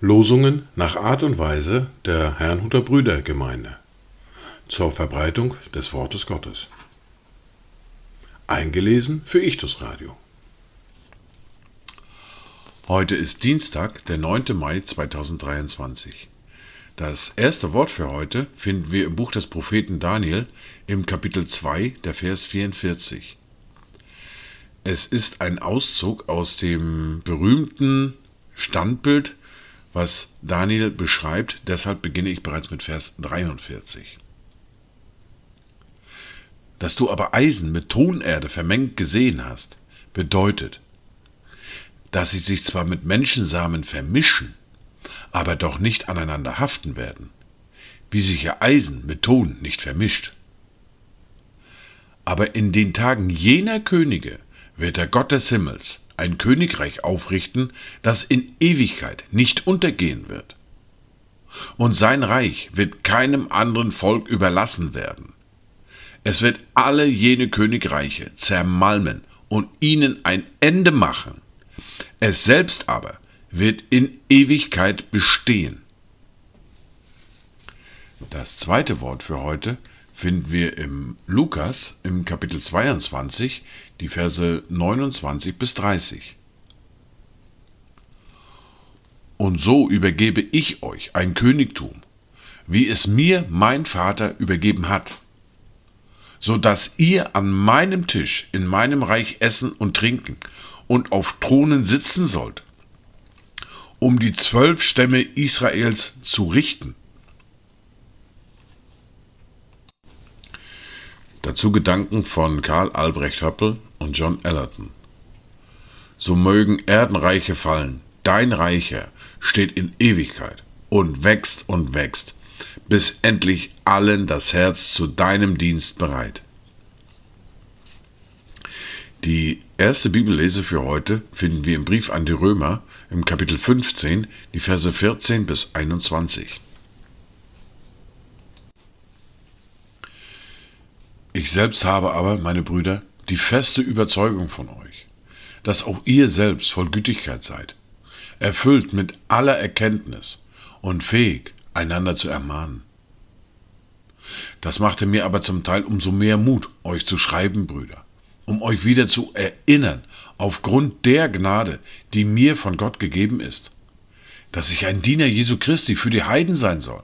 Losungen nach Art und Weise der Herrnhuter Brüdergemeinde zur Verbreitung des Wortes Gottes. Eingelesen für Ichtus Radio. Heute ist Dienstag, der 9. Mai 2023. Das erste Wort für heute finden wir im Buch des Propheten Daniel im Kapitel 2, der Vers 44. Es ist ein Auszug aus dem berühmten Standbild, was Daniel beschreibt, deshalb beginne ich bereits mit Vers 43. Dass du aber Eisen mit Tonerde vermengt gesehen hast, bedeutet, dass sie sich zwar mit Menschensamen vermischen, aber doch nicht aneinander haften werden, wie sich ja Eisen mit Ton nicht vermischt. Aber in den Tagen jener Könige wird der Gott des Himmels ein Königreich aufrichten, das in Ewigkeit nicht untergehen wird. Und sein Reich wird keinem anderen Volk überlassen werden. Es wird alle jene Königreiche zermalmen und ihnen ein Ende machen. Es selbst aber wird in Ewigkeit bestehen. Das zweite Wort für heute finden wir im Lukas im Kapitel 22, die Verse 29 bis 30. Und so übergebe ich euch ein Königtum, wie es mir mein Vater übergeben hat, so dass ihr an meinem Tisch in meinem Reich essen und trinken und auf Thronen sitzen sollt, um die zwölf Stämme Israels zu richten. Dazu Gedanken von Karl Albrecht Höppel und John Ellerton. So mögen Erdenreiche fallen, dein Reicher steht in Ewigkeit und wächst und wächst, bis endlich allen das Herz zu deinem Dienst bereit. Die erste Bibellese für heute finden wir im Brief an die Römer im Kapitel 15, die Verse 14 bis 21. Ich selbst habe aber, meine Brüder, die feste Überzeugung von euch, dass auch ihr selbst voll Gütigkeit seid, erfüllt mit aller Erkenntnis und fähig, einander zu ermahnen. Das machte mir aber zum Teil umso mehr Mut, euch zu schreiben, Brüder, um euch wieder zu erinnern, aufgrund der Gnade, die mir von Gott gegeben ist, dass ich ein Diener Jesu Christi für die Heiden sein soll,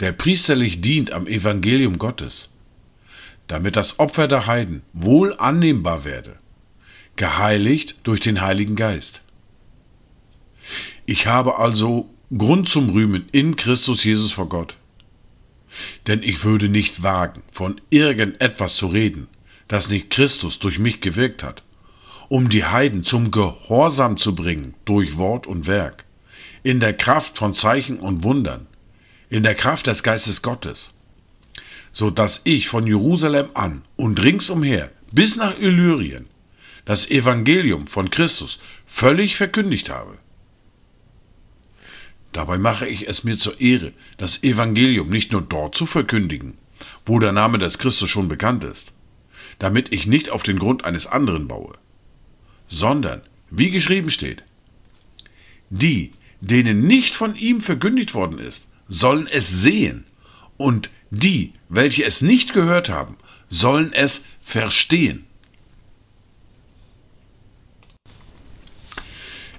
der priesterlich dient am Evangelium Gottes damit das Opfer der Heiden wohl annehmbar werde, geheiligt durch den Heiligen Geist. Ich habe also Grund zum Rühmen in Christus Jesus vor Gott. Denn ich würde nicht wagen, von irgendetwas zu reden, das nicht Christus durch mich gewirkt hat, um die Heiden zum Gehorsam zu bringen durch Wort und Werk, in der Kraft von Zeichen und Wundern, in der Kraft des Geistes Gottes so dass ich von Jerusalem an und ringsumher bis nach Illyrien das Evangelium von Christus völlig verkündigt habe. Dabei mache ich es mir zur Ehre, das Evangelium nicht nur dort zu verkündigen, wo der Name des Christus schon bekannt ist, damit ich nicht auf den Grund eines anderen baue, sondern, wie geschrieben steht, die, denen nicht von ihm verkündigt worden ist, sollen es sehen und die, welche es nicht gehört haben, sollen es verstehen.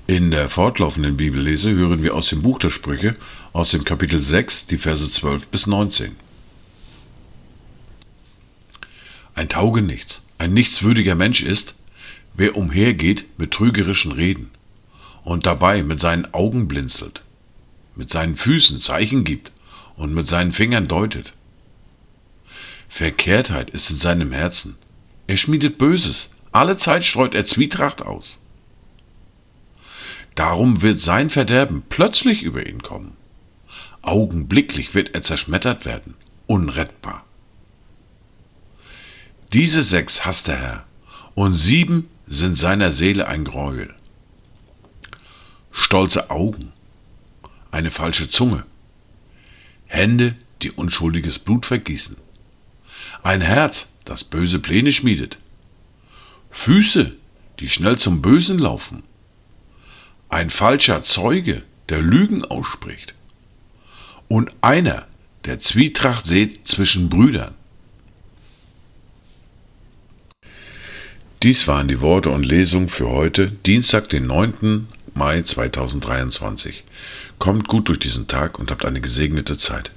In der fortlaufenden Bibellese hören wir aus dem Buch der Sprüche, aus dem Kapitel 6, die Verse 12 bis 19. Ein Taugenichts, ein nichtswürdiger Mensch ist, wer umhergeht mit trügerischen Reden und dabei mit seinen Augen blinzelt, mit seinen Füßen Zeichen gibt und mit seinen Fingern deutet. Verkehrtheit ist in seinem Herzen. Er schmiedet Böses. Alle Zeit streut er Zwietracht aus. Darum wird sein Verderben plötzlich über ihn kommen. Augenblicklich wird er zerschmettert werden, unrettbar. Diese sechs hasst der Herr, und sieben sind seiner Seele ein Gräuel. Stolze Augen, eine falsche Zunge, Hände, die unschuldiges Blut vergießen, ein Herz, das böse Pläne schmiedet, Füße, die schnell zum Bösen laufen, ein falscher Zeuge, der Lügen ausspricht, und einer, der Zwietracht sät zwischen Brüdern. Dies waren die Worte und Lesungen für heute, Dienstag, den 9. Mai 2023. Kommt gut durch diesen Tag und habt eine gesegnete Zeit.